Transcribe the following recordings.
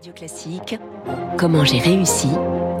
Radio Classique, comment j'ai réussi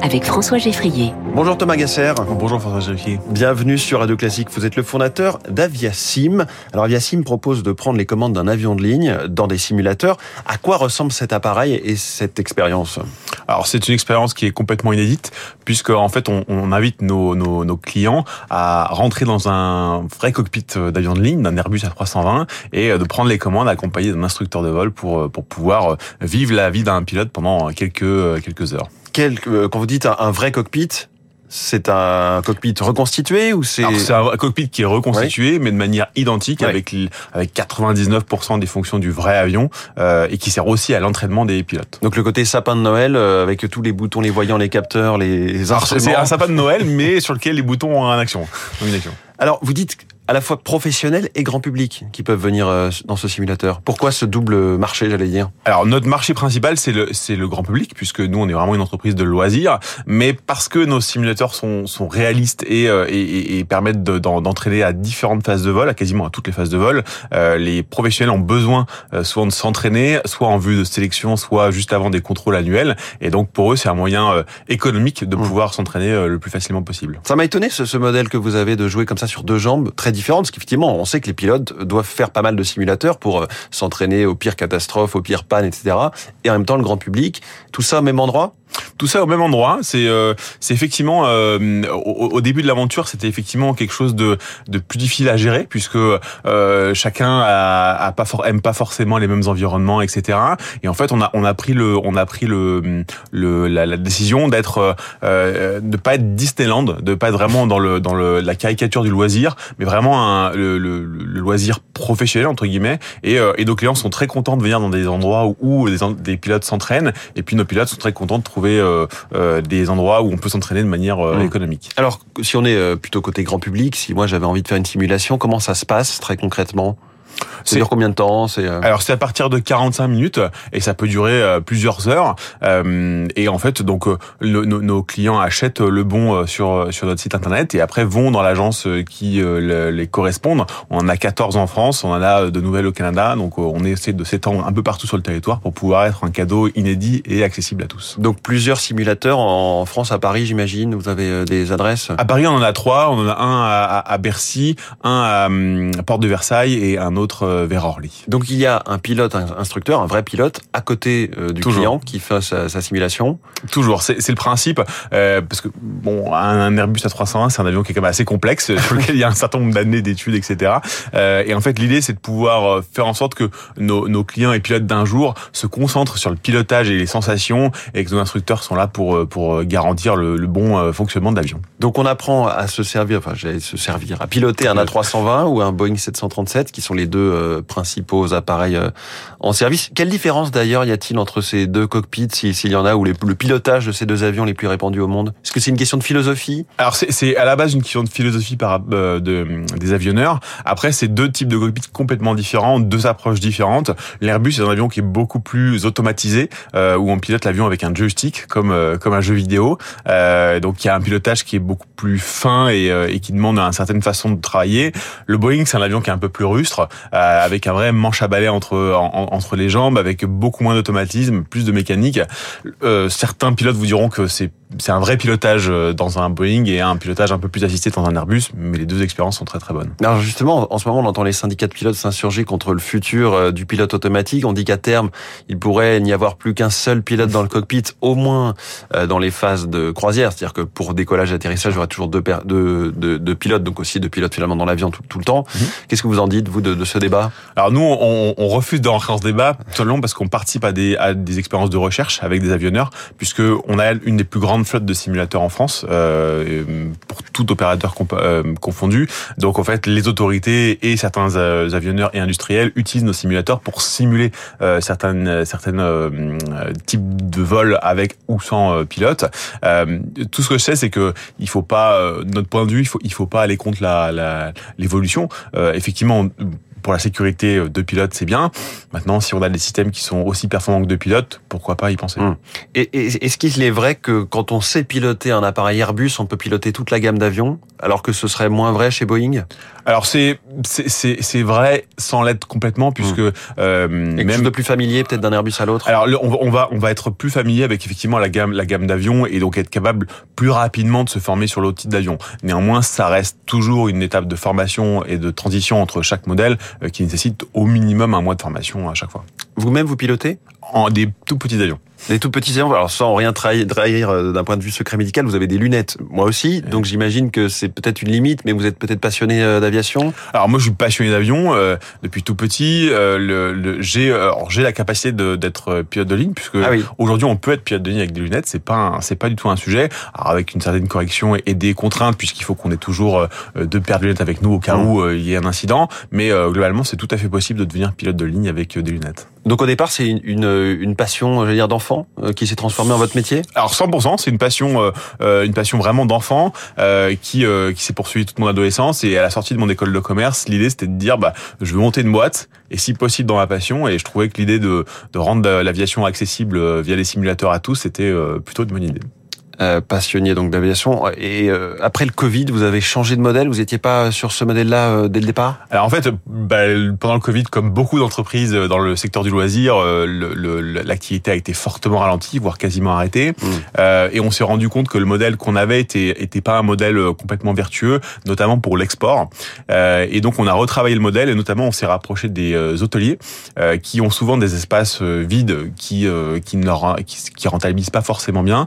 avec François Geffrier. Bonjour Thomas Gasser. Bonjour François Geffrier. Bienvenue sur Radio Classique. Vous êtes le fondateur d'Aviasim. Alors Aviasim propose de prendre les commandes d'un avion de ligne dans des simulateurs. À quoi ressemble cet appareil et cette expérience? Alors c'est une expérience qui est complètement inédite puisque en fait on, on invite nos, nos, nos, clients à rentrer dans un vrai cockpit d'avion de ligne, d'un Airbus A320 et de prendre les commandes accompagné d'un instructeur de vol pour, pour pouvoir vivre la vie d'un pilote pendant quelques, quelques heures. Quel, quand vous dites un vrai cockpit, c'est un cockpit reconstitué ou c'est C'est un cockpit qui est reconstitué, mais de manière identique, ouais. avec avec 99% des fonctions du vrai avion euh, et qui sert aussi à l'entraînement des pilotes. Donc le côté sapin de Noël euh, avec tous les boutons, les voyants, les capteurs, les instruments. C'est un sapin de Noël, mais sur lequel les boutons ont action. Une action. Alors vous dites à la fois professionnels et grand public qui peuvent venir dans ce simulateur. Pourquoi ce double marché, j'allais dire? Alors notre marché principal c'est le c'est le grand public puisque nous on est vraiment une entreprise de loisirs, mais parce que nos simulateurs sont sont réalistes et et, et permettent d'entraîner à différentes phases de vol, à quasiment à toutes les phases de vol, euh, les professionnels ont besoin soit de s'entraîner, soit en vue de sélection, soit juste avant des contrôles annuels, et donc pour eux c'est un moyen économique de pouvoir mmh. s'entraîner le plus facilement possible. Ça m'a étonné ce, ce modèle que vous avez de jouer comme ça sur deux jambes, très différentes, parce qu'effectivement, on sait que les pilotes doivent faire pas mal de simulateurs pour s'entraîner aux pires catastrophes, aux pires pannes, etc. Et en même temps, le grand public, tout ça au même endroit? Tout ça au même endroit. C'est euh, c'est effectivement euh, au, au, début de l'aventure, c'était effectivement quelque chose de de plus difficile à gérer puisque euh, chacun a, a pas for, aime pas forcément les mêmes environnements, etc. Et en fait, on a on a pris le on a pris le, le la, la décision d'être euh, de pas être Disneyland, de pas être vraiment dans le dans le la caricature du loisir, mais vraiment un, le, le, le loisir professionnel entre guillemets. Et, et nos clients sont très contents de venir dans des endroits où, où des, des pilotes s'entraînent. Et puis nos pilotes sont très contents de trouver euh, euh, des endroits où on peut s'entraîner de manière euh, mmh. économique. Alors, si on est plutôt côté grand public, si moi j'avais envie de faire une simulation, comment ça se passe très concrètement? Ça dure combien de temps? C'est euh... alors c'est à partir de 45 minutes et ça peut durer euh, plusieurs heures. Euh, et en fait, donc le, nos, nos, clients achètent le bon sur sur notre site internet et après vont dans l'agence qui le, les correspondent. On en a 14 en France, on en a de nouvelles au Canada. Donc on essaie de s'étendre un peu partout sur le territoire pour pouvoir être un cadeau inédit et accessible à tous. Donc plusieurs simulateurs en France, à Paris, j'imagine? Vous avez des adresses? À Paris, on en a trois. On en a un à, à Bercy, un à, à Porte de Versailles et un autre vers Orly. Donc il y a un pilote, un instructeur, un vrai pilote à côté euh, du Toujours. client qui fait sa, sa simulation. Toujours, c'est le principe euh, parce que bon, un Airbus A320 c'est un avion qui est quand même assez complexe sur lequel il y a un certain nombre d'années d'études, etc. Euh, et en fait l'idée c'est de pouvoir euh, faire en sorte que nos, nos clients et pilotes d'un jour se concentrent sur le pilotage et les sensations et que nos instructeurs sont là pour euh, pour garantir le, le bon fonctionnement de l'avion. Donc on apprend à se servir, enfin j'allais se servir, à piloter un A320 ou un Boeing 737 qui sont les deux principaux appareils en service. Quelle différence d'ailleurs y a-t-il entre ces deux cockpits, s'il y en a, ou le pilotage de ces deux avions les plus répandus au monde? Est-ce que c'est une question de philosophie? Alors c'est à la base une question de philosophie par, euh, de, des avionneurs. Après, c'est deux types de cockpits complètement différents, deux approches différentes. L'Airbus est un avion qui est beaucoup plus automatisé, euh, où on pilote l'avion avec un joystick, comme euh, comme un jeu vidéo. Euh, donc il y a un pilotage qui est beaucoup plus fin et, et qui demande une certaine façon de travailler. Le Boeing, c'est un avion qui est un peu plus rustre, avec un vrai manche à balai entre en, entre les jambes, avec beaucoup moins d'automatisme, plus de mécanique. Euh, certains pilotes vous diront que c'est c'est un vrai pilotage dans un Boeing et un pilotage un peu plus assisté dans un Airbus, mais les deux expériences sont très très bonnes. Alors justement, en ce moment, on entend les syndicats de pilotes s'insurger contre le futur du pilote automatique. On dit qu'à terme, il pourrait n'y avoir plus qu'un seul pilote dans le cockpit, au moins dans les phases de croisière, c'est-à-dire que pour décollage et atterrissage, il y aura toujours deux, deux, deux, deux, pilotes, donc aussi deux pilotes finalement dans l'avion tout, tout, le temps. Mmh. Qu'est-ce que vous en dites, vous, de, de ce débat Alors nous, on, on refuse d'entrer dans ce débat, tout long parce qu'on participe à des, expériences de recherche avec des avionneurs, puisque on a une des plus grandes flottes de simulateurs en France, euh, pour tout opérateur euh, confondu. Donc en fait, les autorités et certains euh, avionneurs et industriels utilisent nos simulateurs pour simuler euh, certaines euh, types de vols avec ou sans pilote. tout ce que je sais, c'est que il faut pas, notre point de vue, il faut il faut pas aller contre la l'évolution. effectivement pour la sécurité de pilotes, c'est bien. Maintenant, si on a des systèmes qui sont aussi performants que de pilotes, pourquoi pas y penser Hum. Et, et est-ce qu'il est vrai que quand on sait piloter un appareil Airbus, on peut piloter toute la gamme d'avions, alors que ce serait moins vrai chez Boeing? Alors c'est c'est c'est c'est vrai sans l'être complètement puisque euh, Quelque chose même de plus familier peut-être d'un Airbus à l'autre? Alors on, va- on va on va être plus familier avec effectivement la gamme la gamme d'avions et donc être capable plus rapidement de se former sur l'autre type d'avion. Néanmoins, ça reste toujours une étape de formation et de transition entre chaque modèle euh, qui nécessite au minimum un mois de formation à chaque fois. Vous-même, vous pilotez? En des tout petits avions. Des tout petits avions, alors sans rien trahir, trahir, euh, d'un point de vue secret médical, vous avez des lunettes. Moi aussi, donc j'imagine que c'est peut-être une limite, mais vous êtes peut-être passionné euh, d'aviation? Alors moi, je suis passionné d'avion euh, depuis tout petit. Euh, le, le- j'ai j'ai la capacité d'être pilote de ligne puisque Ah oui. aujourd'hui on peut être pilote de ligne avec des lunettes. C'est pas c'est pas du tout un sujet. Alors avec une certaine correction et, et des contraintes puisqu'il faut qu'on ait toujours deux paires de lunettes avec nous au cas Mmh. où il y ait un incident. Mais euh, globalement, c'est tout à fait possible de devenir pilote de ligne avec des lunettes. Donc au départ, c'est une, une, une passion, je veux dire, d'enfant? Euh, qui s'est transformée en votre métier? Alors 100%, c'est une passion, euh, euh, une passion vraiment d'enfant qui qui s'est poursuivie toute mon adolescence et à la sortie de mon école de commerce, l'idée c'était de dire bah je veux monter une boîte et si possible dans ma passion et je trouvais que l'idée de de rendre l'aviation accessible via les simulateurs à tous c'était plutôt une bonne idée. Euh, passionné donc d'aviation. Et euh, après le Covid, vous avez changé de modèle? Vous n'étiez pas sur ce modèle-là euh, dès le départ? Alors en fait, bah, pendant le Covid, comme beaucoup d'entreprises dans le secteur du loisir, l'activité a été fortement ralentie, voire quasiment arrêtée. Mmh. Et on s'est rendu compte que le modèle qu'on avait était, était pas un modèle complètement vertueux, notamment pour l'export. Et donc on a retravaillé le modèle et notamment on s'est rapproché des hôteliers qui ont souvent des espaces vides qui qui ne leur, qui, qui rentabilisent pas forcément bien.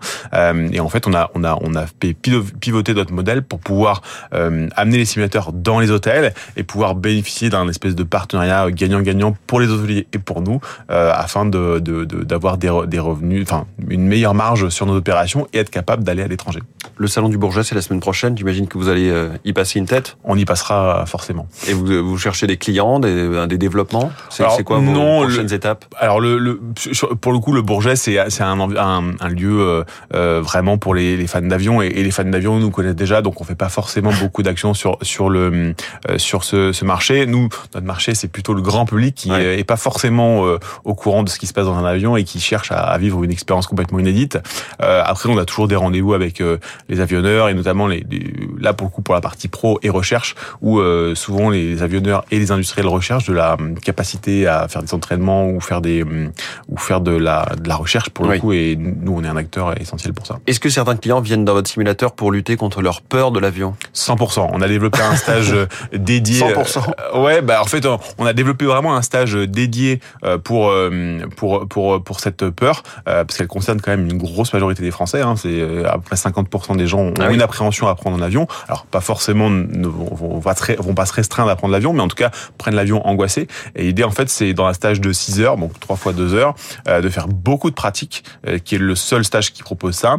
Et en fait on a on a on a fait pivo- pivoter notre modèle pour pouvoir euh, amener les simulateurs dans les hôtels et pouvoir bénéficier d'un espèce de partenariat gagnant-gagnant pour les hôteliers et pour nous euh, afin de de- de- d'avoir des, re- des revenus, enfin une meilleure marge sur nos opérations et être capable d'aller à l'étranger. Le salon du Bourget, c'est la semaine prochaine. J'imagine que vous allez euh, y passer une tête. On y passera forcément. Et vous, vous cherchez des clients, des, des développements? C'est quoi vos non, prochaines le- étapes? Alors le, le sur- pour le coup le Bourget c'est c'est un, un un lieu euh, euh, pour les, les fans d'avion et, et les fans d'avion nous connaissent déjà donc on fait pas forcément beaucoup d'actions sur sur le euh, sur ce, ce marché. Nous notre marché c'est plutôt le grand public qui Ouais. euh, est pas forcément euh, au courant de ce qui se passe dans un avion et qui cherche à, à vivre une expérience complètement inédite. Euh, après on a toujours des rendez-vous avec euh, les avionneurs et notamment les, les- là pour le coup pour la partie pro et recherche où euh, souvent les avionneurs et les industriels recherchent de la capacité à faire des entraînements ou faire des ou faire de la de la recherche pour Oui. le coup et nous on est un acteur essentiel pour ça. Est-ce que certains clients viennent dans votre simulateur pour lutter contre leur peur de l'avion 100%. On a développé un stage euh, dédié. 100%. euh, ouais, bah en fait, on a développé vraiment un stage dédié euh, pour euh, pour pour pour cette peur parce qu'elle concerne quand même une grosse majorité des Français. Hein, c'est à peu près 50% des gens ont Ah oui. une appréhension à prendre un avion. Alors pas forcément ne vont, pas vont pas se restreindre à prendre l'avion, mais en tout cas prennent l'avion angoissé. Et l'idée en fait, c'est dans un stage de 6 heures, donc trois fois 2 heures, euh, de faire beaucoup de pratiques, euh, qui est le seul stage qui propose ça,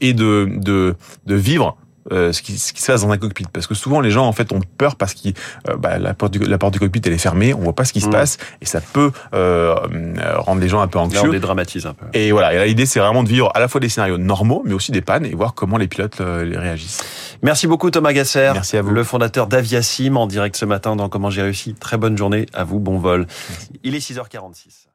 et de de de vivre euh, ce, qui, ce qui se passe dans un cockpit parce que souvent les gens en fait ont peur parce que bah, la porte du la porte du cockpit elle est fermée on voit pas ce qui se Mm. passe et ça peut euh, euh, rendre les gens un peu Là, on anxieux dédramatise un peu. et voilà et l'idée c'est vraiment de vivre à la fois des scénarios normaux mais aussi des pannes et voir comment les pilotes euh, les réagissent Merci beaucoup Thomas Gasser, Merci à vous. le fondateur d'Aviasim en direct ce matin dans Comment j'ai réussi. Très bonne journée à vous, bon vol. Il est 6h46.